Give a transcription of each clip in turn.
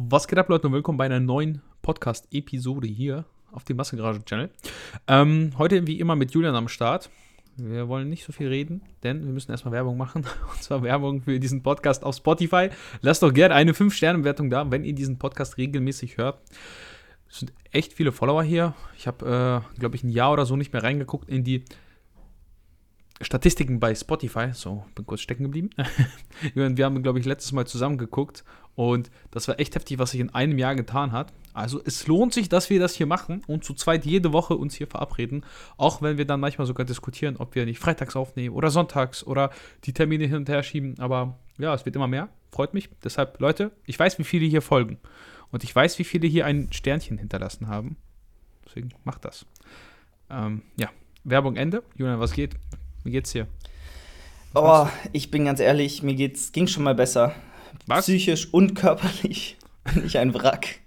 Was geht ab, Leute, und willkommen bei einer neuen Podcast-Episode hier auf dem Massengarage-Channel. Ähm, heute wie immer mit Julian am Start. Wir wollen nicht so viel reden, denn wir müssen erstmal Werbung machen. Und zwar Werbung für diesen Podcast auf Spotify. Lasst doch gerne eine 5-Sterne-Bewertung da, wenn ihr diesen Podcast regelmäßig hört. Es sind echt viele Follower hier. Ich habe, äh, glaube ich, ein Jahr oder so nicht mehr reingeguckt in die Statistiken bei Spotify. So, bin kurz stecken geblieben. wir haben, glaube ich, letztes Mal zusammen geguckt und das war echt heftig, was sich in einem Jahr getan hat. Also es lohnt sich, dass wir das hier machen und zu zweit jede Woche uns hier verabreden. Auch wenn wir dann manchmal sogar diskutieren, ob wir nicht freitags aufnehmen oder sonntags oder die Termine hin und her schieben. Aber ja, es wird immer mehr. Freut mich. Deshalb, Leute, ich weiß, wie viele hier folgen. Und ich weiß, wie viele hier ein Sternchen hinterlassen haben. Deswegen macht das. Ähm, ja, Werbung Ende. Julian, was geht? Wie geht's dir? Oh, ich bin ganz ehrlich, mir geht's, ging schon mal besser. Was? Psychisch und körperlich bin ich ein Wrack.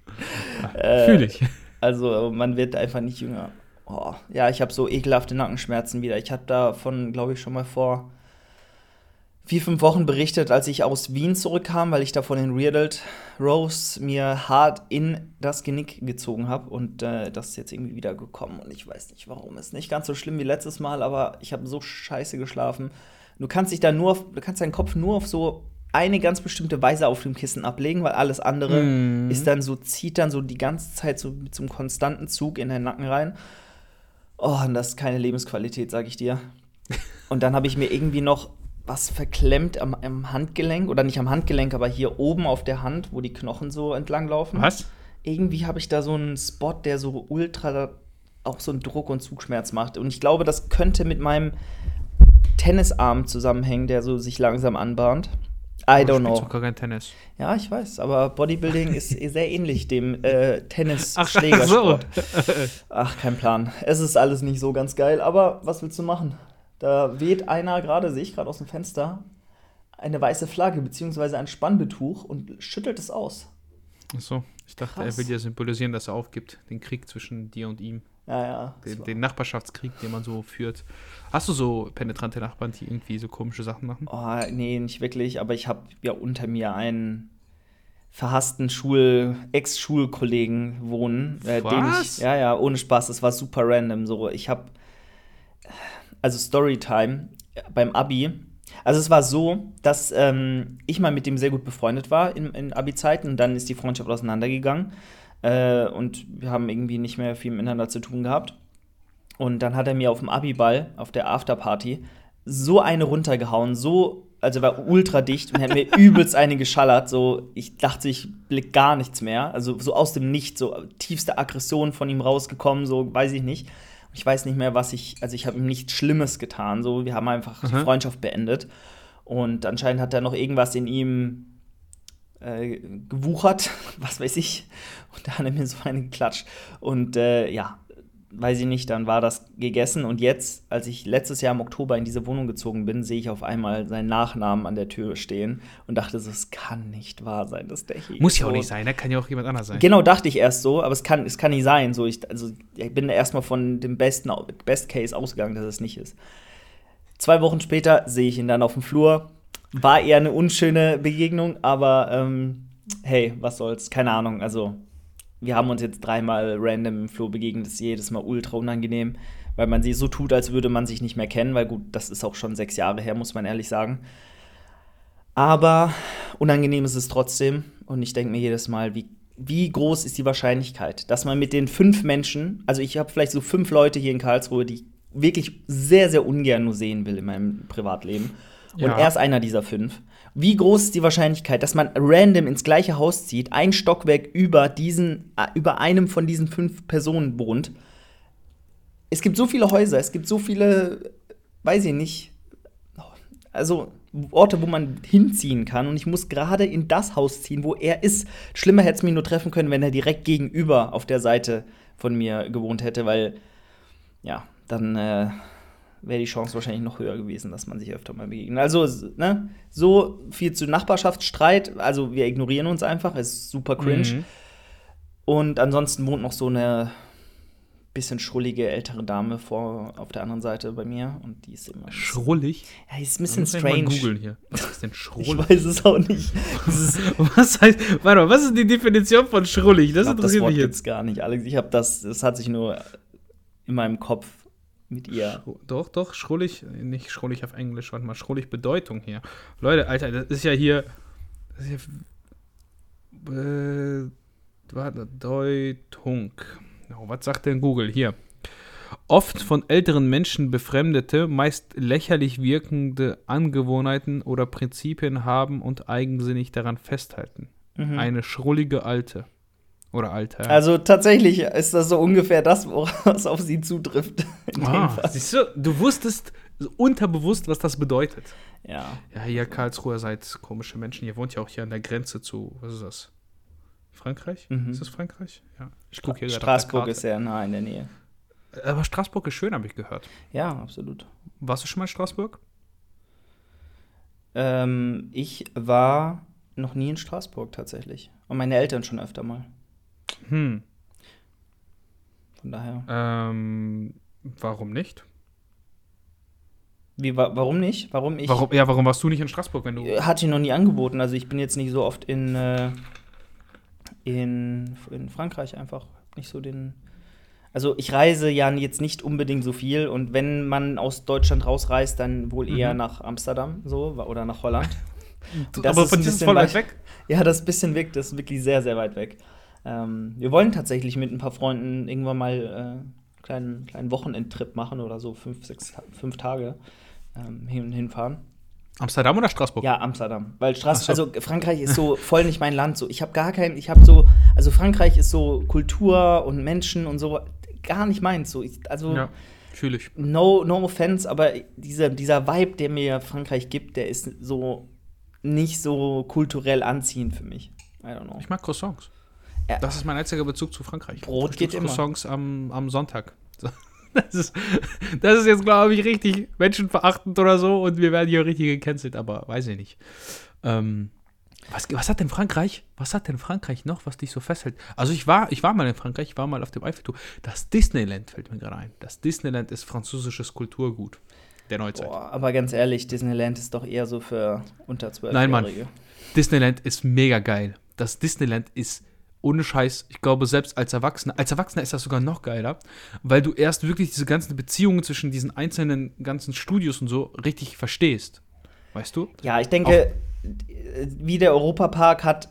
äh, Fühl ich. Also man wird einfach nicht jünger. Oh, ja, ich habe so ekelhafte Nackenschmerzen wieder. Ich habe davon, glaube ich, schon mal vor vier, fünf Wochen berichtet, als ich aus Wien zurückkam, weil ich da von den Rearded Rose mir hart in das Genick gezogen habe. Und äh, das ist jetzt irgendwie wieder gekommen. Und ich weiß nicht warum. Ist nicht ganz so schlimm wie letztes Mal, aber ich habe so scheiße geschlafen. Du kannst dich da nur auf, du kannst deinen Kopf nur auf so eine ganz bestimmte Weise auf dem Kissen ablegen, weil alles andere mm. ist dann so, zieht dann so die ganze Zeit so mit so einem konstanten Zug in den Nacken rein. Oh, und das ist keine Lebensqualität, sag ich dir. Und dann habe ich mir irgendwie noch was verklemmt am, am, Handgelenk oder nicht am Handgelenk, aber hier oben auf der Hand, wo die Knochen so entlang laufen. Was? Irgendwie habe ich da so einen Spot, der so ultra auch so einen Druck und Zugschmerz macht. Und ich glaube, das könnte mit meinem Tennisarm zusammenhängen, der so sich langsam anbahnt. I don't know. gar kein Tennis. Ja, ich weiß, aber Bodybuilding ist sehr ähnlich dem äh, Tennis-Schlägersport. Ach, so. Ach, kein Plan. Es ist alles nicht so ganz geil, aber was willst du machen? Da weht einer gerade, sehe ich gerade aus dem Fenster, eine weiße Flagge bzw. ein Spannbetuch und schüttelt es aus. Achso, ich dachte, Krass. er will ja symbolisieren, dass er aufgibt, den Krieg zwischen dir und ihm. Ja, ja. Den, den, Nachbarschaftskrieg, den man so führt. Hast du so penetrante Nachbarn, die irgendwie so komische Sachen machen? Oh, nee, nicht wirklich, aber ich habe ja unter mir einen verhassten Schul Ex-Schulkollegen wohnen, äh, den ich ja ja ohne Spaß, das war super random so. Ich habe also Storytime beim Abi. Also es war so, dass ähm, ich mal mit dem sehr gut befreundet war in, in Abi-Zeiten und dann ist die Freundschaft auseinandergegangen äh, und wir haben irgendwie nicht mehr viel miteinander zu tun gehabt. Und dann hat er mir auf dem Abi-Ball, auf der Afterparty, so eine runtergehauen, so, also war ultra dicht und hat mir übelst eine geschallert. So, ich dachte, ich blick gar nichts mehr. Also so aus dem Nichts, so tiefste Aggression von ihm rausgekommen, so weiß ich nicht. Ich weiß nicht mehr, was ich, also ich habe ihm nichts Schlimmes getan. So, wir haben einfach mhm. die Freundschaft beendet. Und anscheinend hat er noch irgendwas in ihm äh, gewuchert, was weiß ich. Und da hat er mir so einen geklatscht. Und äh, ja, weiß ich nicht, dann war das gegessen. Und jetzt, als ich letztes Jahr im Oktober in diese Wohnung gezogen bin, sehe ich auf einmal seinen Nachnamen an der Tür stehen und dachte so, es kann nicht wahr sein, dass der hier Muss ja auch nicht sein, ne? kann ja auch jemand anders sein. Genau, dachte ich erst so, aber es kann, es kann nicht sein. So, ich, also, ich bin erstmal von dem besten Best Case ausgegangen, dass es nicht ist. Zwei Wochen später sehe ich ihn dann auf dem Flur. War eher eine unschöne Begegnung, aber ähm, hey, was soll's, keine Ahnung. Also wir haben uns jetzt dreimal random im Flo begegnet, das ist jedes Mal ultra unangenehm, weil man sie so tut, als würde man sich nicht mehr kennen, weil gut, das ist auch schon sechs Jahre her, muss man ehrlich sagen. Aber unangenehm ist es trotzdem und ich denke mir jedes Mal, wie, wie groß ist die Wahrscheinlichkeit, dass man mit den fünf Menschen, also ich habe vielleicht so fünf Leute hier in Karlsruhe, die ich wirklich sehr, sehr ungern nur sehen will in meinem Privatleben. Und ja. er ist einer dieser fünf. Wie groß ist die Wahrscheinlichkeit, dass man random ins gleiche Haus zieht, ein Stockwerk über diesen, äh, über einem von diesen fünf Personen wohnt? Es gibt so viele Häuser, es gibt so viele, weiß ich nicht, also Orte, wo man hinziehen kann. Und ich muss gerade in das Haus ziehen, wo er ist. Schlimmer hätte es mich nur treffen können, wenn er direkt gegenüber auf der Seite von mir gewohnt hätte, weil, ja, dann äh, wäre die Chance wahrscheinlich noch höher gewesen, dass man sich öfter mal begegnet. Also, ne, so viel zu Nachbarschaftsstreit. Also, wir ignorieren uns einfach, ist super cringe. Mhm. Und ansonsten wohnt noch so eine bisschen schrullige ältere Dame vor auf der anderen Seite bei mir und die ist immer. Schrullig? Ja, die ist ein bisschen Muss ich mal strange. googeln hier. Was ist denn Ich schrullig? weiß es auch nicht. Was heißt, warte mal, was ist die Definition von schrullig? Das ich glaub, das interessiert Wort mich jetzt. gibt's gar nicht, Alex. Ich habe das, das hat sich nur in meinem Kopf mit ihr. Schru- Doch, doch, schrullig, nicht schrullig auf Englisch, warte mal, schrullig Bedeutung hier. Leute, Alter, das ist ja hier. Das ist hier äh, warte, Deutung. Oh, was sagt denn Google? Hier. Oft von älteren Menschen befremdete, meist lächerlich wirkende Angewohnheiten oder Prinzipien haben und eigensinnig daran festhalten. Mhm. Eine schrullige Alte. Oder Alter. Also tatsächlich ist das so ungefähr das, was auf sie zutrifft. Ah, siehst du, du wusstest unterbewusst, was das bedeutet. Ja. Ja, hier Karlsruhe seid komische Menschen. Ihr wohnt ja auch hier an der Grenze zu, was ist das? Frankreich? Mhm. Ist das Frankreich? Ja. Ich gucke hier gerade Straßburg ist sehr nah in der Nähe. Aber Straßburg ist schön, habe ich gehört. Ja, absolut. Warst du schon mal in Straßburg? Ähm, ich war noch nie in Straßburg tatsächlich. Und meine Eltern schon öfter mal. Hm. Von daher. Ähm, warum nicht? Wie, wa warum nicht? Warum ich. Warum, ja, warum warst du nicht in Straßburg, wenn du. Äh, Hat ich noch nie angeboten. Also ich bin jetzt nicht so oft in, äh, in, in Frankreich einfach. Nicht so den. Also ich reise ja jetzt nicht unbedingt so viel und wenn man aus Deutschland rausreist, dann wohl eher Mhm. nach Amsterdam so oder nach Holland. Das aber ist von dir ist voll weit weit- weg. Ja, das bisschen weg, das ist wirklich sehr, sehr weit weg. Ähm, wir wollen tatsächlich mit ein paar Freunden irgendwann mal äh, einen kleinen, kleinen Wochenendtrip machen oder so fünf, sechs, fünf Tage ähm, hin, hinfahren. Amsterdam oder Straßburg? Ja, Amsterdam. Weil Straß Ach so. also Frankreich ist so voll nicht mein Land. So, ich habe gar kein, ich habe so, also Frankreich ist so Kultur und Menschen und so gar nicht meins. So, ich, also Ja, fühle ich. no, no offense, aber dieser, dieser Vibe, der mir Frankreich gibt, der ist so nicht so kulturell anziehend für mich. I don't know. Ich mag Croissants. Ja. Das ist mein einziger Bezug zu Frankreich. Brot geht immer. Croissants am, am Sonntag. So. Das ist, das ist jetzt, glaube ich, richtig menschenverachtend oder so und wir werden hier richtig gecancelt, aber weiß ich nicht. Ähm, was, was hat denn Frankreich? Was hat denn Frankreich noch, was dich so festhält? Also ich war, ich war mal in Frankreich, ich war mal auf dem Eiffelturm. Das Disneyland fällt mir gerade ein. Das Disneyland ist französisches Kulturgut der Neuzeit. Boah, aber ganz ehrlich, Disneyland ist doch eher so für unter 12 Nein, Mann. Disneyland ist mega geil. Das Disneyland ist ohne Scheiß, ich glaube, selbst als Erwachsener, als Erwachsener ist das sogar noch geiler, weil du erst wirklich diese ganzen Beziehungen zwischen diesen einzelnen ganzen Studios und so richtig verstehst. Weißt du? Ja, ich denke, wie der Europapark hat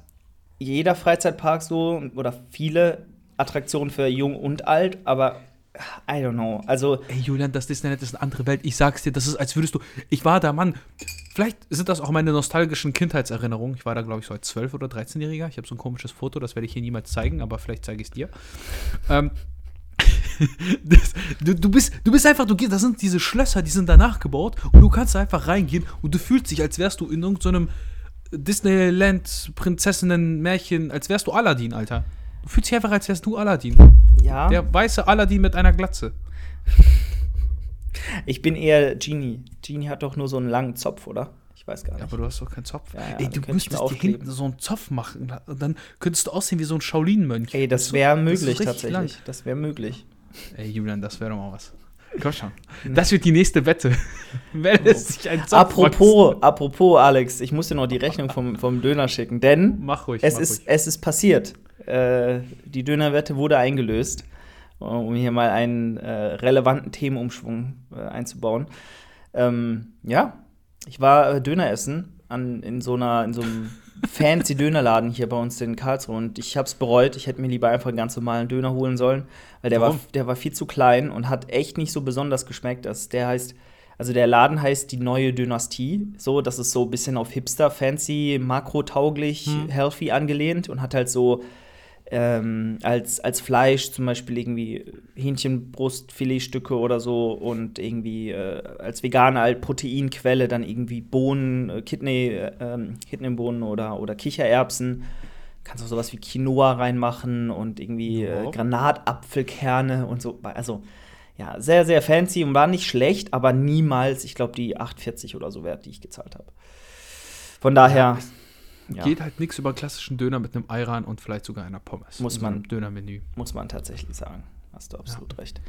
jeder Freizeitpark so oder viele Attraktionen für jung und alt, aber I don't know. Also, Ey, Julian, das Disneyland ist eine andere Welt. Ich sag's dir, das ist, als würdest du. Ich war da, Mann. Vielleicht sind das auch meine nostalgischen Kindheitserinnerungen. Ich war da, glaube ich, so als 12- oder 13-Jähriger. Ich habe so ein komisches Foto, das werde ich hier niemals zeigen, aber vielleicht zeige ich es dir. Ähm, das, du, du, bist, du bist einfach, du gehst, das sind diese Schlösser, die sind danach gebaut und du kannst einfach reingehen und du fühlst dich, als wärst du in irgendeinem Disneyland Prinzessinnen-Märchen, als wärst du Aladdin, Alter. Du fühlst dich einfach, als wärst du Aladdin. ja, Der weiße Aladdin mit einer Glatze. ich bin eher Genie. Genie hat doch nur so einen langen Zopf, oder? Ich weiß gar Ja, nicht. aber du hast doch keinen Zopf. Ja, ja, Ey, du müsstest dir hinten so einen Zopf machen. Und dann könntest du aussehen wie so ein Shaolin-Mönch. Ey, das wäre ist möglich richtig tatsächlich. lang. Das wäre möglich. Ey, Julian, das wäre doch mal was. Komm schon. Das wird die nächste Wette. Wenn es sich ein Zopf Apropos, apropos, Alex, ich muss dir noch die Rechnung vom, vom Döner schicken, denn. Mach ruhig. es, mach ist, ruhig. es ist passiert. Äh, die Dönerwette wurde eingelöst, äh, um hier mal einen äh, relevanten Themenumschwung äh, einzubauen. Ähm, ja, ich war äh, Döner essen an, in, so einer, in so einem fancy Dönerladen hier bei uns in Karlsruhe und ich habe es bereut. Ich hätte mir lieber einfach einen ganz normalen Döner holen sollen, weil der war, der war viel zu klein und hat echt nicht so besonders geschmeckt. Das, der heißt, also der Laden heißt die neue Dynastie. So, das ist so ein bisschen auf Hipster, fancy, makrotauglich, Hm. healthy angelehnt und hat halt so ähm, als, als Fleisch zum Beispiel irgendwie Hähnchenbrustfiletstücke oder so und irgendwie äh, als vegane halt Proteinquelle dann irgendwie Bohnen, äh, Kidney, äh, ähm, Kidneybohnen oder, oder Kichererbsen. Kannst auch sowas wie Quinoa reinmachen und irgendwie äh, Ja. Granatapfelkerne und so. Also ja, sehr, sehr fancy und war nicht schlecht, aber niemals, ich glaube, die 8,40 oder so wert, die ich gezahlt habe. Von daher, ja, Geht halt nichts über klassischen Döner mit einem Ayran und vielleicht sogar einer Pommes. Muss so man. Dönermenü. muss man tatsächlich sagen. Hast du absolut recht.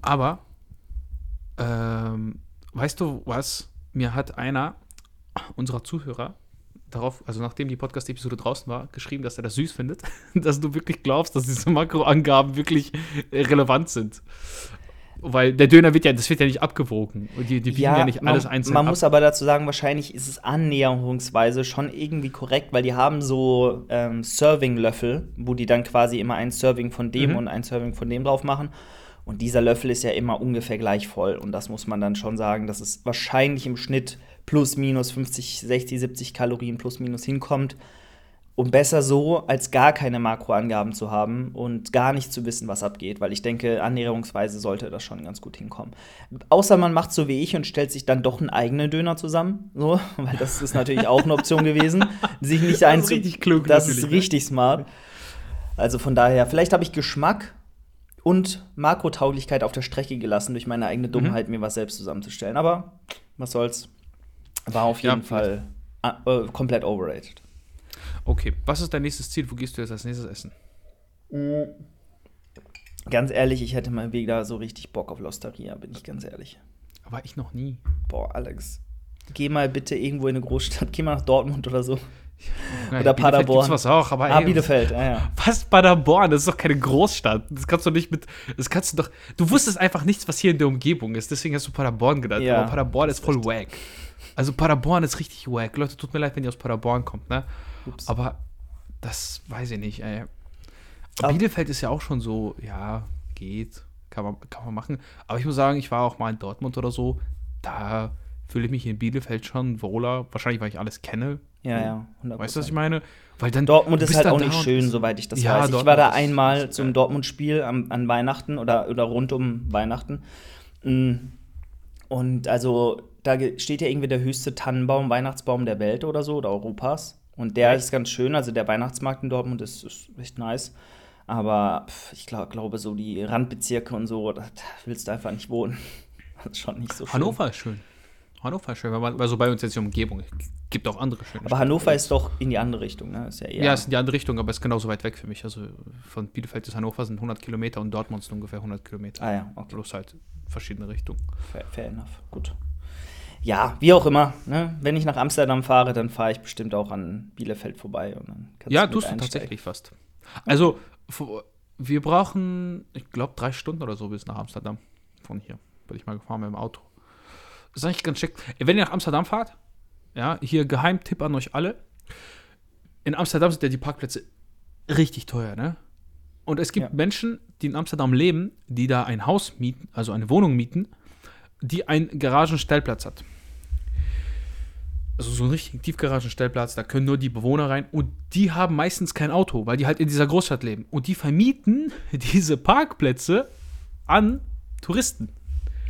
Aber, ähm, weißt du was? Mir hat einer unserer Zuhörer darauf, also nachdem die Podcast-Episode draußen war, geschrieben, dass er das süß findet, dass du wirklich glaubst, dass diese Makroangaben wirklich relevant sind. Weil der Döner wird ja, das wird ja nicht abgewogen. Und die, die bieten ja, nicht alles man, einzeln Man ab. muss aber dazu sagen, wahrscheinlich ist es annäherungsweise schon irgendwie korrekt, weil die haben so ähm, Serving-Löffel, wo die dann quasi immer ein Serving von dem Mhm. und ein Serving von dem drauf machen. Und dieser Löffel ist ja immer ungefähr gleich voll. Und das muss man dann schon sagen, dass es wahrscheinlich im Schnitt plus minus 50, 60, 70 Kalorien plus minus hinkommt. Und besser so, als gar keine Makroangaben zu haben und gar nicht zu wissen, was abgeht, weil ich denke, annäherungsweise sollte das schon ganz gut hinkommen. Außer man macht so wie ich und stellt sich dann doch einen eigenen Döner zusammen, so, weil das ist natürlich auch eine Option gewesen, sich nicht Das ist einzu richtig klug Das ist ne? richtig smart. Also von daher, vielleicht habe ich Geschmack und Makrotauglichkeit auf der Strecke gelassen durch meine Mhm. eigene Dummheit, mir was selbst zusammenzustellen. Aber was soll's? War auf Ja, jeden Fall äh, komplett overrated. Okay, was ist dein nächstes Ziel? Wo gehst du jetzt als nächstes essen? Ganz ehrlich, ich hätte mal wieder so richtig Bock auf Losteria, bin ich ganz ehrlich. War ich noch nie. Boah, Alex. Geh mal bitte irgendwo in eine Großstadt, geh mal nach Dortmund oder so. Nein, Oder Paderborn. Was auch, aber Ah, ey, Bielefeld, ja, ja. Was Paderborn? Das ist doch keine Großstadt. Das kannst du nicht mit. Das kannst du doch. Du wusstest einfach nichts, was hier in der Umgebung ist. Deswegen hast du Paderborn gedacht. Ja, aber Paderborn ist voll wack. Also Paderborn ist richtig wack. Leute, tut mir leid, wenn ihr aus Paderborn kommt, ne? Ups. Aber das weiß ich nicht, ey. Aber- Bielefeld ist ja auch schon so, ja, geht. Kann man, kann man machen. Aber ich muss sagen, ich war auch mal in Dortmund oder so. Da fühle ich mich in Bielefeld schon wohler. Wahrscheinlich, weil ich alles kenne. Ja, ja, 100%. Weißt du, was ich meine? Weil dann Dortmund ist halt auch nicht schön, soweit ich das Ja, weiß. Ich Dortmund war da einmal zum. Dortmund-Spiel am- an Weihnachten oder, oder rund um Weihnachten. Mm. Und also, da steht ja irgendwie der höchste Tannenbaum, Weihnachtsbaum der Welt oder so, oder Europas. Und der Echt? ist ganz schön. Also, der Weihnachtsmarkt in Dortmund ist, ist echt nice. Aber pf, ich glaub, glaube, so die Randbezirke und so, da willst du einfach nicht wohnen. Das ist schon nicht so schön. Hannover ist schön. Hannover ist schön, weil also bei uns jetzt die Umgebung. Gibt auch andere schöne Aber Städte. Hannover ist doch in die andere Richtung, ne? Ist ja eher. Ja, es ist in die andere Richtung, aber es ist genauso weit weg für mich. Also von Bielefeld bis Hannover sind 100 Kilometer und Dortmund sind ungefähr 100 Kilometer. ah ja, okay. Bloß halt verschiedene Richtungen. Fair, fair enough. Gut. Ja, wie auch immer. Ne? Wenn ich nach Amsterdam fahre, dann fahre ich bestimmt auch an Bielefeld vorbei. Und dann ja, tust du tatsächlich fast. Also, wir brauchen, ich glaube, drei Stunden oder so bis nach Amsterdam. Von hier. Bin ich mal gefahren mit dem Auto. Ist eigentlich ganz schick. Wenn ihr nach Amsterdam fahrt, ja, hier Geheimtipp an euch alle. In Amsterdam sind ja die Parkplätze richtig teuer, ne? Und es gibt Ja. Menschen, die in Amsterdam leben, die da ein Haus mieten, also eine Wohnung mieten, die einen Garagenstellplatz hat. Also so einen richtigen Tiefgaragenstellplatz, da können nur die Bewohner rein und die haben meistens kein Auto, weil die halt in dieser Großstadt leben. Und die vermieten diese Parkplätze an Touristen.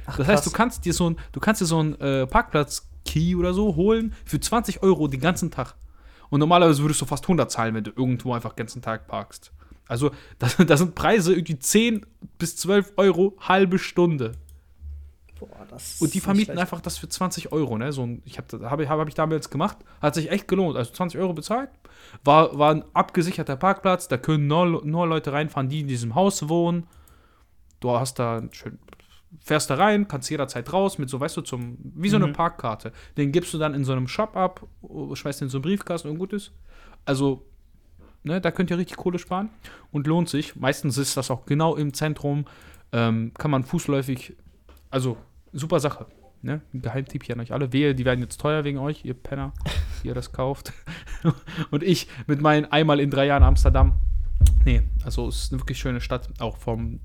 Ach, Das heißt, du krass. kannst dir so ein, du kannst dir so einen äh, Parkplatz-Key oder so holen für 20 Euro den ganzen Tag. Und normalerweise würdest du fast 100 zahlen, wenn du irgendwo einfach den ganzen Tag parkst. Also, das, das sind Preise irgendwie 10 bis 12 Euro halbe Stunde. Boah, das Und die vermieten einfach das für 20 Euro, ne? So ein, ich habe habe hab ich damals gemacht, hat sich echt gelohnt. Also 20 Euro bezahlt, war, war ein abgesicherter Parkplatz, da können nur, nur Leute reinfahren, die in diesem Haus wohnen. Du hast da schön, fährst da rein, kannst jederzeit raus mit so, weißt du, zum, wie so eine Mhm. Parkkarte. Den gibst du dann in so einem Shop ab, schmeißt in so einen Briefkasten und gut ist. Also, ne, da könnt ihr richtig Kohle sparen und lohnt sich. Meistens ist das auch genau im Zentrum, ähm, kann man fußläufig, also super Sache. Ne? Ein Geheimtipp hier an euch alle. Wehe, die werden jetzt teuer wegen euch, ihr Penner, die ihr das kauft. und ich mit meinen einmal in drei Jahren Amsterdam. Nee, also es ist eine wirklich schöne Stadt, auch vom,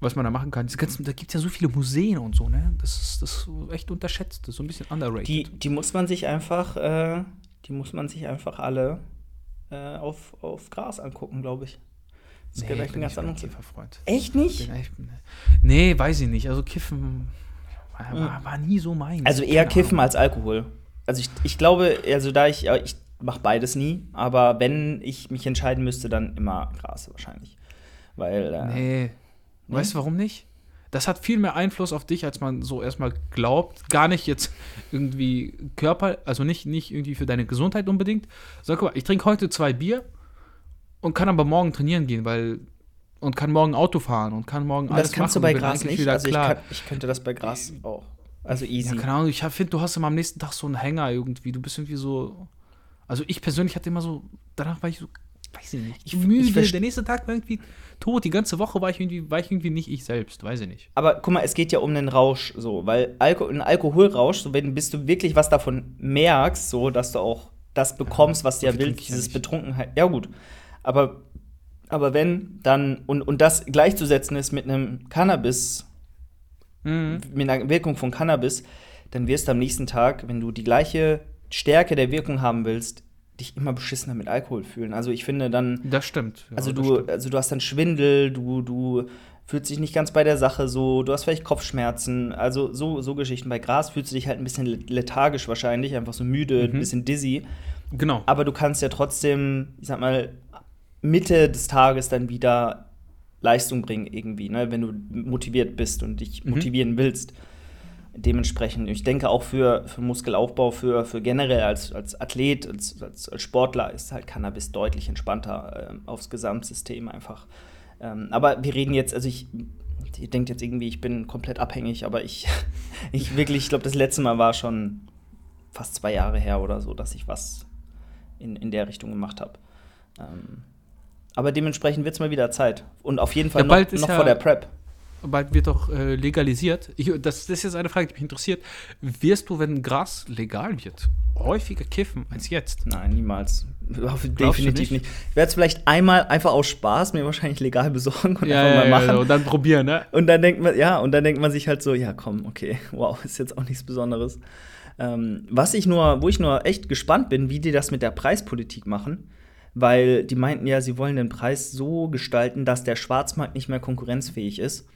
was man da machen kann. Ganzen, da gibt es ja so viele Museen und so, ne? Das ist, das ist echt unterschätzt, das ist so ein bisschen underrated. Die, die muss man sich einfach, äh, die muss man sich einfach alle äh, auf, auf Gras angucken, glaube ich. Das nee, ich ein bin ganz anderes. Kifferfreund. Echt nicht? Echt, nee, weiß ich nicht. Also Kiffen war, war, war nie so meins. Also eher Keine Kiffen Ahnung. als Alkohol. Also ich, ich glaube, also da ich, ich mache beides nie, aber wenn ich mich entscheiden müsste, dann immer Gras wahrscheinlich. Weil, äh, Nee. Weißt du, warum nicht? Das hat viel mehr Einfluss auf dich, als man so erstmal glaubt. Gar nicht jetzt irgendwie Körper, also nicht, nicht irgendwie für deine Gesundheit unbedingt. Sag guck mal, ich trinke heute zwei Bier und kann aber morgen trainieren gehen, weil und kann morgen Auto fahren und kann morgen Und alles das kannst machen du bei Gras nicht. Also ich, kann, ich könnte das bei Gras auch. Also easy. Ja, keine Ahnung, ich finde, du hast immer am nächsten Tag so einen Hänger irgendwie. Du bist irgendwie so. Also ich persönlich hatte immer so, danach war ich so, weiß ich nicht, Ich- müde. ich der nächste Tag war irgendwie tot. Die ganze Woche war ich irgendwie, war ich irgendwie nicht ich selbst, weiß ich nicht. Aber guck mal, es geht ja um den Rausch so, weil Alko ein Alkoholrausch, so wenn bis du wirklich was davon merkst, so dass du auch das bekommst, was du ja willst, dieses. Betrunkenheit. Ja gut, aber aber wenn dann und und das gleichzusetzen ist mit einem Cannabis Mhm. mit einer Wirkung von Cannabis, dann wirst du am nächsten Tag, wenn du die gleiche Stärke der Wirkung haben willst, dich immer beschissener mit Alkohol fühlen. Also ich finde dann Das stimmt. Ja, also du, stimmt. also du hast dann Schwindel, du, du fühlst dich nicht ganz bei der Sache so, du hast vielleicht Kopfschmerzen, also so, so Geschichten. Bei Gras fühlst du dich halt ein bisschen le- lethargisch wahrscheinlich, einfach so müde, Mhm. ein bisschen dizzy. Genau. Aber du kannst ja trotzdem, ich sag mal, Mitte des Tages dann wieder Leistung bringen irgendwie, ne? wenn du motiviert bist und dich Mhm. motivieren willst. Dementsprechend, ich denke auch für, für Muskelaufbau, für, für generell als, als Athlet, als, als, als Sportler ist halt Cannabis deutlich entspannter ähm, aufs Gesamtsystem einfach. Ähm, aber wir reden jetzt, also ich, ihr denkt jetzt irgendwie, ich bin komplett abhängig, aber ich, ich wirklich, ich glaube, das letzte Mal war schon fast zwei Jahre her oder so, dass ich was in, in der Richtung gemacht habe. Ähm, aber dementsprechend wird es mal wieder Zeit. Und auf jeden Fall Ja, noch, noch ja- vor der Prep. Bald wird doch äh, legalisiert. Ich, das, das ist jetzt eine Frage, die mich interessiert. Wirst du, wenn Gras legal wird, häufiger kiffen als jetzt? Nein, niemals. Definitiv nicht? nicht? Ich werde es vielleicht einmal einfach aus Spaß mir wahrscheinlich legal besorgen und einfach mal machen. und dann probieren, ne? Und dann denkt man, ja, und dann denkt man sich halt so, ja, komm, okay, wow, ist jetzt auch nichts Besonderes. Ähm, was ich nur, wo ich nur echt gespannt bin, wie die das mit der Preispolitik machen, weil die meinten ja, sie wollen den Preis so gestalten, dass der Schwarzmarkt nicht mehr konkurrenzfähig ist.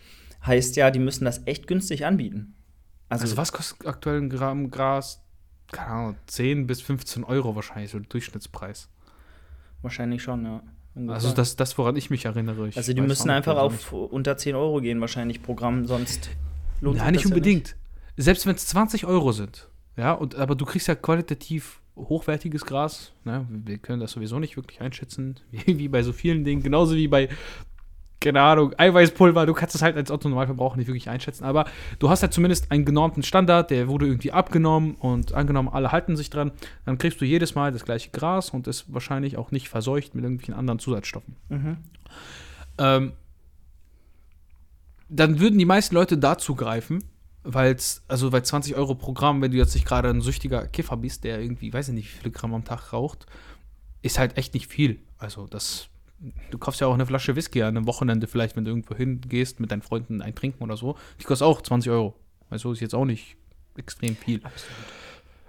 Heißt ja, die müssen das echt günstig anbieten. Also, Also, was kostet aktuell ein Gramm Gras? Keine Ahnung, 10 bis 15 Euro wahrscheinlich, so Durchschnittspreis. wahrscheinlich schon, ja. Ungefähr. Also das, das, woran ich mich erinnere. Ich also die müssen einfach nicht. auf unter 10 Euro gehen, wahrscheinlich pro Gramm, sonst lohnt sich Nein, nicht das ja unbedingt. Selbst wenn es 20 Euro sind, ja, und, aber du kriegst ja qualitativ hochwertiges Gras. Ne? Wir können das sowieso nicht wirklich einschätzen, wie, bei so vielen Dingen, genauso wie bei, keine Ahnung, Eiweißpulver. Du kannst es halt als Otto-Normalverbraucher nicht wirklich einschätzen, aber du hast halt zumindest einen genormten Standard, der wurde irgendwie abgenommen und angenommen, alle halten sich dran. Dann kriegst du jedes Mal das gleiche Gras und ist wahrscheinlich auch nicht verseucht mit irgendwelchen anderen Zusatzstoffen. Mhm. Ähm, dann würden die meisten Leute dazu greifen, weil also bei 20 Euro pro Gramm, wenn du jetzt nicht gerade ein süchtiger Kiffer bist, der irgendwie, weiß ich nicht, wie viele Gramm am Tag raucht, ist halt echt nicht viel. Also das, du kaufst ja auch eine Flasche Whisky an einem Wochenende vielleicht, wenn du irgendwo hingehst mit deinen Freunden ein Trinken oder so. Die kostet auch 20 Euro. Also ist jetzt auch nicht extrem viel.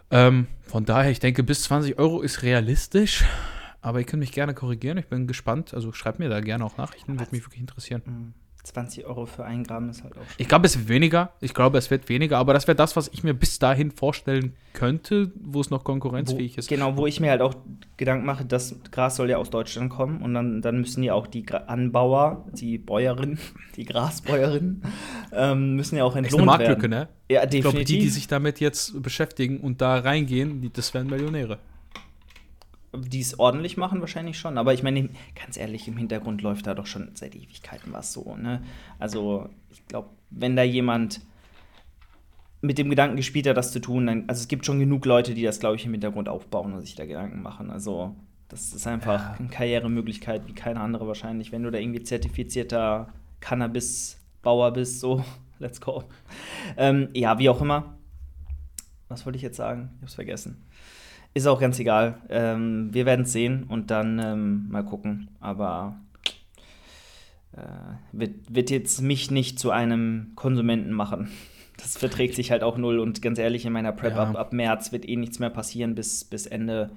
Ähm, von daher, ich denke, bis 20 Euro ist realistisch. Aber ihr könnt mich gerne korrigieren. Ich bin gespannt. Also schreibt mir da gerne auch Nachrichten. Würde mich wirklich interessieren. Mhm. 20 Euro für ein Gramm ist halt auch schon. Ich glaube, es wird weniger. Ich glaube, es wird weniger. Aber das wäre das, was ich mir bis dahin vorstellen könnte, wo es noch konkurrenzfähig wo, ist. Genau, wo ich mir halt auch Gedanken mache, das Gras soll ja aus Deutschland kommen und dann, dann müssen ja auch die Gra Anbauer, die Bäuerinnen, die Grasbäuerinnen, ähm, müssen ja auch Echt eine entlohnt Marktlücke, werden. ne? Ja, Ich glaube, definitiv. die, die sich damit jetzt beschäftigen und da reingehen, die, das werden Millionäre. Die es ordentlich machen, wahrscheinlich schon. Aber ich meine, ganz ehrlich, im Hintergrund läuft da doch schon seit Ewigkeiten was so. Ne? Also, ich glaube, wenn da jemand mit dem Gedanken gespielt hat, das zu tun, dann, also es gibt schon genug Leute, die das, glaube ich, im Hintergrund aufbauen und sich da Gedanken machen. Also, das ist einfach Ja. eine Karrieremöglichkeit wie keine andere wahrscheinlich. Wenn du da irgendwie zertifizierter Cannabis-Bauer bist, so, let's go. Ähm, ja, wie auch immer. Was wollte ich jetzt sagen? Ich hab's vergessen. Ist auch ganz egal. Ähm, wir werden es sehen und dann ähm, mal gucken. Aber äh, wird, wird jetzt mich nicht zu einem Konsumenten machen. Das verträgt sich halt auch null. Und ganz ehrlich, in meiner Prep Ja. ab, ab März wird eh nichts mehr passieren bis, bis Ende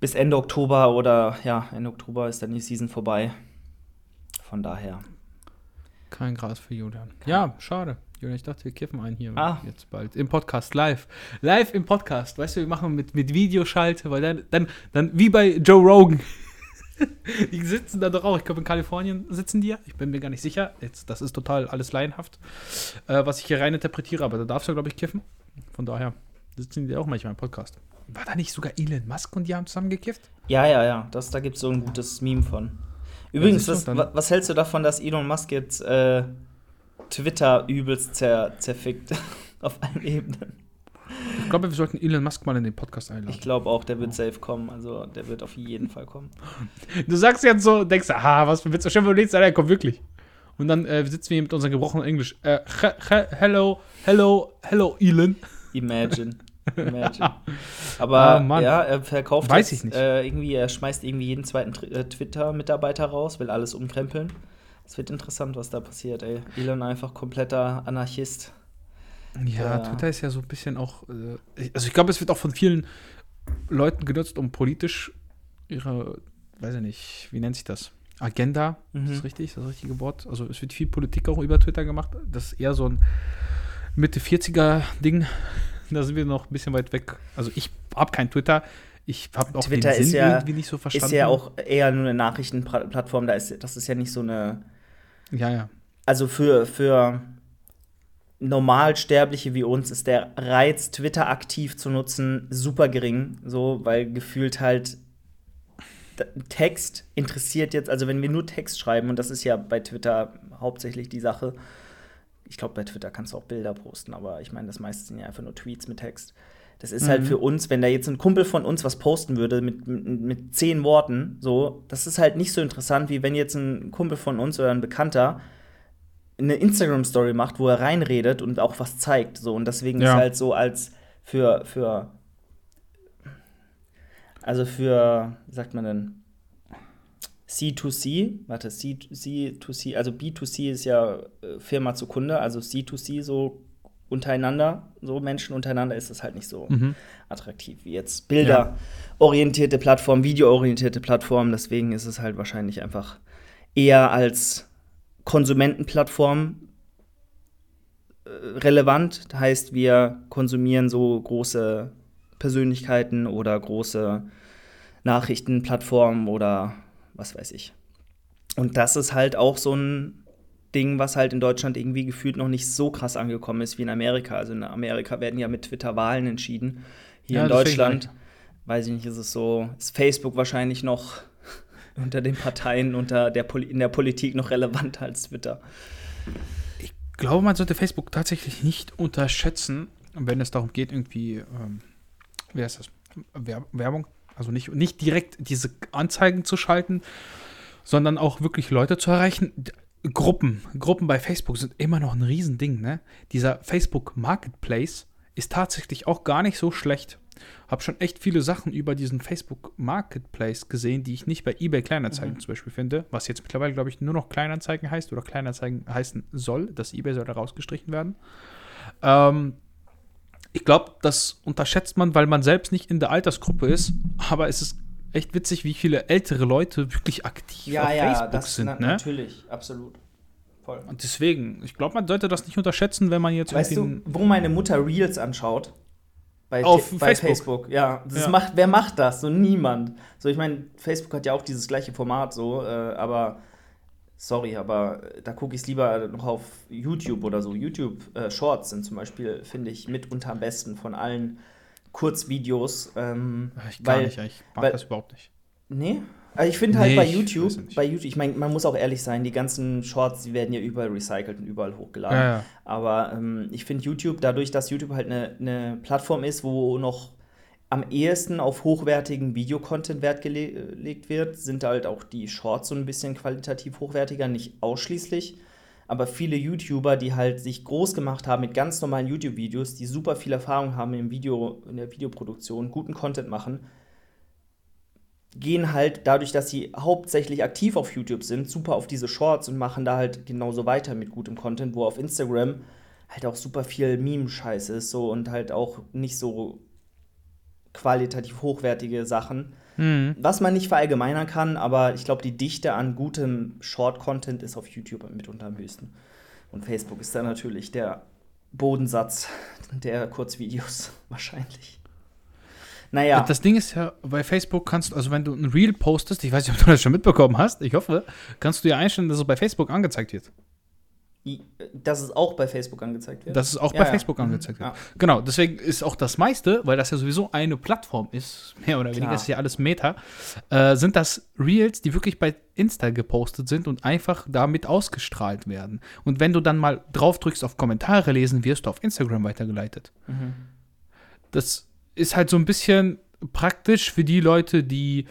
bis Ende Oktober oder ja, Ende Oktober ist dann die Season vorbei. Von daher. Kein Gras für Julian. Ja, schade. Julian, ich dachte, wir kiffen einen hier Ah. jetzt bald. Im Podcast, live. Live im Podcast. Weißt du, wir machen mit, mit Videoschalte, weil dann, dann, dann wie bei Joe Rogan. die sitzen da doch auch. Ich glaube, in Kalifornien sitzen die ja. Ich bin mir gar nicht sicher. Jetzt, das ist total alles laienhaft, äh, was ich hier rein interpretiere. Aber da darfst du, glaube ich, kiffen. Von daher sitzen die auch manchmal im Podcast. War da nicht sogar Elon Musk und die haben zusammen gekifft? Ja, ja, ja. Das, da gibt es so ein gutes Meme von. Übrigens, was, was hältst du davon, dass Elon Musk jetzt äh, Twitter übelst zer, zerfickt auf allen Ebenen? Ich glaube, wir sollten Elon Musk mal in den Podcast einladen. Ich glaube auch, der wird safe kommen. Also der wird auf jeden Fall kommen. Du sagst jetzt so, denkst, ah, was für Witz, stell dir vor, du legst, er kommt wirklich. Und dann äh, sitzen wir hier mit unserem gebrochenen Englisch. Äh, he, he, hello, hello, hello, Elon. Imagine. Imagine. Aber Mann. ja, er verkauft Weiß jetzt, ich nicht. Äh, irgendwie, er schmeißt irgendwie jeden zweiten äh, Twitter-Mitarbeiter raus, will alles umkrempeln. Es wird interessant, was da passiert, ey. Elon einfach kompletter Anarchist. Ja, Ja. Twitter ist ja so ein bisschen auch. Äh, also, ich glaube, es wird auch von vielen Leuten genutzt, um politisch ihre, weiß ich nicht, wie nennt sich das? Agenda, Mhm. ist das richtig? Ist das das richtige Wort? Also, es wird viel Politik auch über Twitter gemacht. Das ist eher so ein Mitte 40er-Ding. Da sind wir noch ein bisschen weit weg. Also, ich habe kein Twitter. Ich habe auch Twitter den ist Sinn ja- irgendwie nicht so verstanden. Ist ja auch eher nur eine Nachrichtenplattform, da ist, das ist ja nicht so eine. Ja, ja. Also für, für Normalsterbliche wie uns ist der Reiz, Twitter aktiv zu nutzen, super gering. So, weil gefühlt halt Text interessiert jetzt, also wenn wir nur Text schreiben, und das ist ja bei Twitter hauptsächlich die Sache. Ich glaube, bei Twitter kannst du auch Bilder posten, aber ich meine, das meiste sind ja einfach nur Tweets mit Text. Das ist halt Mhm. für uns, wenn da jetzt ein Kumpel von uns was posten würde mit, mit, mit zehn Worten, so, das ist halt nicht so interessant, wie wenn jetzt ein Kumpel von uns oder ein Bekannter eine Instagram-Story macht, wo er reinredet und auch was zeigt. So. Und deswegen Ja. ist halt so als für, für also für, wie sagt man denn, C2C, warte, C, C2C, also B2C ist ja äh, Firma zu Kunde, also C2C so untereinander, so Menschen untereinander ist es halt nicht so Mhm. attraktiv wie jetzt bilderorientierte Plattformen, videoorientierte Plattformen. Deswegen ist es halt wahrscheinlich einfach eher als Konsumentenplattform äh, relevant. Das heißt, wir konsumieren so große Persönlichkeiten oder große Nachrichtenplattformen oder was weiß ich. Und das ist halt auch so ein Ding, was halt in Deutschland irgendwie gefühlt noch nicht so krass angekommen ist wie in Amerika. Also in Amerika werden ja mit Twitter Wahlen entschieden. Hier Ja, in Deutschland, sag weiß ich nicht, ist es so, ist Facebook wahrscheinlich noch unter den Parteien, unter der Poli in der Politik noch relevanter als Twitter. Ich glaube, man sollte Facebook tatsächlich nicht unterschätzen, wenn es darum geht, irgendwie, ähm, wie heißt das? Wer Werbung? Also nicht, nicht direkt diese Anzeigen zu schalten, sondern auch wirklich Leute zu erreichen. Gruppen, Gruppen bei Facebook sind immer noch ein Riesending, ne? Dieser Facebook Marketplace ist tatsächlich auch gar nicht so schlecht. Hab schon echt viele Sachen über diesen Facebook Marketplace gesehen, die ich nicht bei eBay Kleinanzeigen zum Beispiel finde, was jetzt mittlerweile, glaube ich, nur noch Kleinanzeigen heißt oder Kleinanzeigen heißen soll. Das eBay soll da rausgestrichen werden. Ähm, ich glaube, das unterschätzt man, weil man selbst nicht in der Altersgruppe ist, aber es ist echt witzig, wie viele ältere Leute wirklich aktiv auf Facebook sind, ne? natürlich, absolut. Voll. Und deswegen, ich glaube, man sollte das nicht unterschätzen, wenn man jetzt Weißt du, wo meine Mutter Reels anschaut? Bei, Auf bei Facebook. Facebook. Ja, das Ja. Macht, wer macht das? So niemand. So, ich meine, Facebook hat ja auch dieses gleiche Format, so, äh, aber sorry, aber da gucke ich es lieber noch auf YouTube oder so. YouTube äh, Shorts sind zum Beispiel, finde ich, mitunter am besten von allen Kurzvideos. Ähm, Ich gar weil, nicht, ich mag weil- das überhaupt nicht. Nee? Also ich finde halt Nee, bei YouTube, bei YouTube, ich meine, man muss auch ehrlich sein, die ganzen Shorts, die werden ja überall recycelt und überall hochgeladen. Ja, ja. Aber ähm, ich finde YouTube, dadurch, dass YouTube halt eine eine Plattform ist, wo noch am ehesten auf hochwertigen Videocontent Wert gele gelegt wird, sind halt auch die Shorts so ein bisschen qualitativ hochwertiger, nicht ausschließlich. Aber viele YouTuber, die halt sich groß gemacht haben mit ganz normalen YouTube-Videos, die super viel Erfahrung haben im Video, in der Videoproduktion, guten Content machen, gehen halt dadurch, dass sie hauptsächlich aktiv auf YouTube sind, super auf diese Shorts und machen da halt genauso weiter mit gutem Content, wo auf Instagram halt auch super viel Meme-Scheiß ist so und halt auch nicht so qualitativ hochwertige Sachen. Mhm. Was man nicht verallgemeinern kann, aber ich glaube, die Dichte an gutem Short-Content ist auf YouTube mitunter am höchsten. Und Facebook ist da natürlich der Bodensatz der Kurzvideos wahrscheinlich. Naja. Das Ding ist ja, bei Facebook kannst du, also wenn du ein Reel postest, ich weiß nicht, ob du das schon mitbekommen hast, ich hoffe, kannst du ja einstellen, dass es bei Facebook angezeigt wird. Dass es auch bei Facebook angezeigt wird. Dass es auch Ja, bei ja. Facebook Mhm. angezeigt wird. Ja. Genau, deswegen ist auch das meiste, weil das ja sowieso eine Plattform ist, mehr oder weniger, Klar. ist ja alles Meta, äh, sind das Reels, die wirklich bei Insta gepostet sind und einfach damit ausgestrahlt werden. Und wenn du dann mal drauf drückst auf Kommentare lesen, wirst du auf Instagram weitergeleitet. Mhm. Das ist halt so ein bisschen praktisch für die Leute, die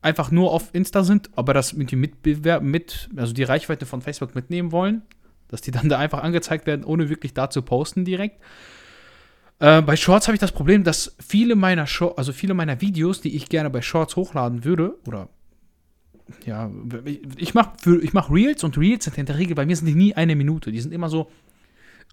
einfach nur auf Insta sind, aber das mit, Mitbewerb mit, also die Reichweite von Facebook mitnehmen wollen, dass die dann da einfach angezeigt werden, ohne wirklich da zu posten direkt. Äh, bei Shorts habe ich das Problem, dass viele meiner Shor also viele meiner Videos, die ich gerne bei Shorts hochladen würde, oder ja, ich mache ich mach Reels und Reels sind in der Regel, bei mir sind die nie eine Minute, die sind immer so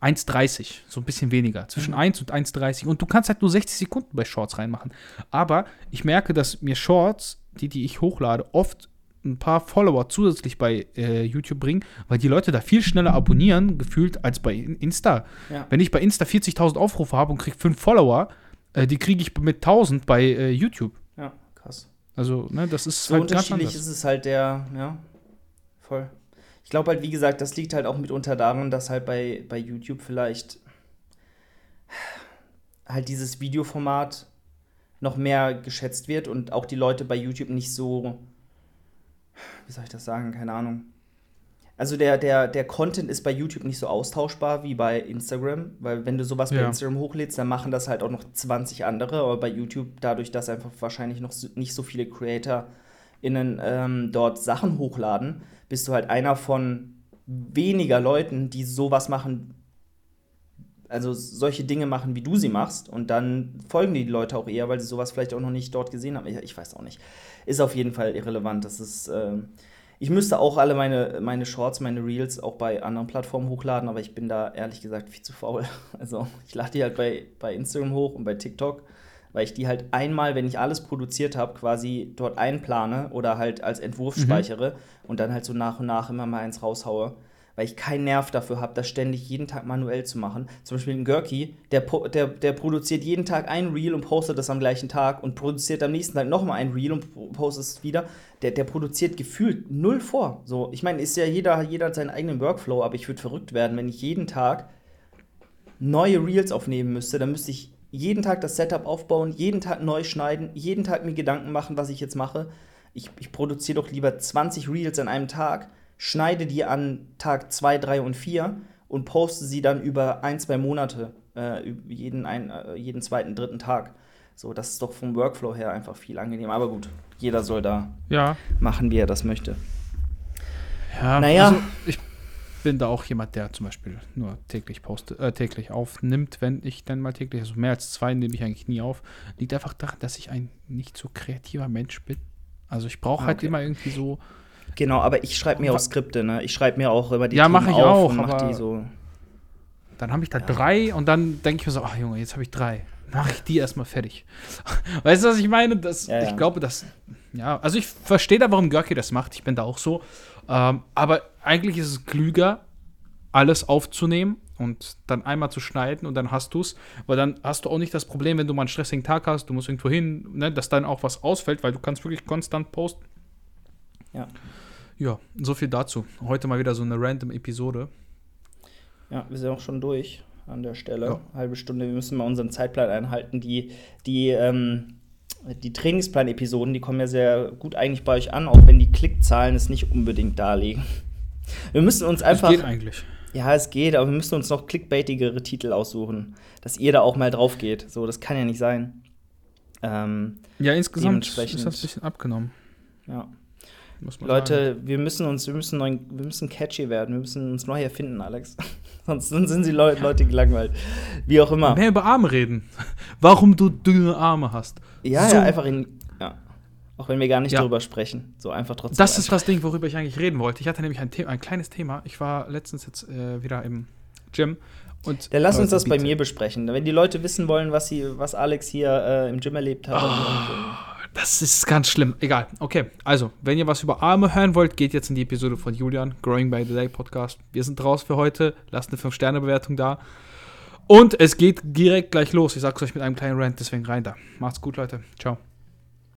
1,30, so ein bisschen weniger, zwischen 1 und 1,30 und du kannst halt nur 60 Sekunden bei Shorts reinmachen. Aber ich merke, dass mir Shorts, die, die ich hochlade, oft ein paar Follower zusätzlich bei äh, YouTube bringen, weil die Leute da viel schneller abonnieren, gefühlt, als bei Insta. Ja. Wenn ich bei Insta 40.000 Aufrufe habe und kriege 5 Follower, äh, die kriege ich mit 1000 bei äh, YouTube. ja, krass. Also, ne, das ist So halt unterschiedlich ist es halt der, ja, voll. Ich glaube halt, wie gesagt, das liegt halt auch mitunter daran, dass halt bei, bei YouTube vielleicht halt dieses Videoformat noch mehr geschätzt wird und auch die Leute bei YouTube nicht so, wie soll ich das sagen, keine Ahnung. Also der, der, der Content ist bei YouTube nicht so austauschbar wie bei Instagram, weil wenn du sowas bei Ja. Instagram hochlädst, dann machen das halt auch noch 20 andere, aber bei YouTube, dadurch, dass einfach wahrscheinlich noch nicht so viele CreatorInnen ähm, dort Sachen hochladen, bist du halt einer von weniger Leuten, die sowas machen, also solche Dinge machen, wie du sie machst. Und dann folgen die Leute auch eher, weil sie sowas vielleicht auch noch nicht dort gesehen haben. Ich, ich weiß auch nicht. Ist auf jeden Fall irrelevant. Das ist. ähm, ich müsste auch alle meine, meine Shorts, meine Reels auch bei anderen Plattformen hochladen, aber ich bin da ehrlich gesagt viel zu faul. Also ich lade die halt bei, bei Instagram hoch und bei TikTok, weil ich die halt einmal, wenn ich alles produziert habe, quasi dort einplane oder halt als Entwurf Mhm. speichere und dann halt so nach und nach immer mal eins raushaue. Weil ich keinen Nerv dafür habe, das ständig jeden Tag manuell zu machen. Zum Beispiel ein Görki, der, der, der produziert jeden Tag ein Reel und postet das am gleichen Tag und produziert am nächsten Tag nochmal ein Reel und po- postet es wieder. Der, der produziert gefühlt null vor. So, ich meine, ist ja jeder, jeder hat seinen eigenen Workflow, aber ich würde verrückt werden, wenn ich jeden Tag neue Reels aufnehmen müsste. Dann müsste ich jeden Tag das Setup aufbauen, jeden Tag neu schneiden, jeden Tag mir Gedanken machen, was ich jetzt mache. Ich, ich produziere doch lieber 20 Reels an einem Tag, schneide die an Tag 2, 3 und 4 und poste sie dann über ein, zwei Monate, äh, jeden, ein, äh, jeden zweiten, dritten Tag. So, das ist doch vom Workflow her einfach viel angenehmer. Aber gut, jeder soll da Ja, machen, wie er das möchte. ja. Naja. Also ich bin da auch jemand, der zum Beispiel nur täglich postet, äh, täglich aufnimmt, wenn ich dann mal täglich, also mehr als zwei nehme ich eigentlich nie auf. Liegt einfach daran, dass ich ein nicht so kreativer Mensch bin. Also ich brauche Ah, halt okay. immer irgendwie so. Genau, aber ich schreibe mir auch Skripte, ne? Ich schreibe mir auch über die Ja, Themen mach ich auf auch, und mach die so. Dann habe ich da drei und dann denke ich mir so, ach Junge, jetzt habe ich drei. Mache ich die erstmal fertig. Weißt du, was ich meine? Das, Ja, ja. Ich glaube, dass. Ja, also ich verstehe da, warum Görki das macht. Ich bin da auch so. Ähm, aber eigentlich ist es klüger, alles aufzunehmen und dann einmal zu schneiden und dann hast du es. Weil dann hast du auch nicht das Problem, wenn du mal einen stressigen Tag hast, du musst irgendwo hin, ne, dass dann auch was ausfällt, weil du kannst wirklich konstant posten. Ja. Ja, so viel dazu. Heute mal wieder so eine random Episode. Ja, wir sind auch schon durch an der Stelle. Ja. Halbe Stunde. Wir müssen mal unseren Zeitplan einhalten. Die, die, ähm, die Trainingsplan-Episoden, die kommen ja sehr gut eigentlich bei euch an, auch wenn die Klickzahlen es nicht unbedingt darlegen. Wir müssen uns einfach. das geht eigentlich. Ja, es geht, aber wir müssen uns noch clickbaitigere Titel aussuchen, dass ihr da auch mal drauf geht. So, das kann ja nicht sein. Ähm, Ja, insgesamt Dementsprechend- ist das ein bisschen abgenommen. ja. Muss man sagen. Leute, wir müssen uns, wir müssen, neu, wir müssen catchy werden, wir müssen uns neu erfinden, Alex. Sonst sind die Leu Leute gelangweilt. Wie auch immer. Mehr über Arme reden. Warum du dünne Arme hast. Ja, So. ja, einfach in. Auch wenn wir gar nicht Ja. darüber sprechen. So einfach trotzdem. Das ist das Ding, worüber ich eigentlich reden wollte. Ich hatte nämlich ein, The ein kleines Thema. Ich war letztens jetzt äh, wieder im Gym. Und Dann lass uns das bei mir besprechen. Wenn die Leute wissen wollen, was, sie, was Alex hier äh, im Gym erlebt hat. Oh. Das ist ganz schlimm. Egal. Okay, also, wenn ihr was über Arme hören wollt, geht jetzt in die Episode von Julian, Growing by the Day Podcast. Wir sind raus für heute. Lasst eine 5-Sterne-Bewertung da. Und es geht direkt gleich los. Ich sag's euch mit einem kleinen Rant, deswegen rein da. Macht's gut, Leute. Ciao.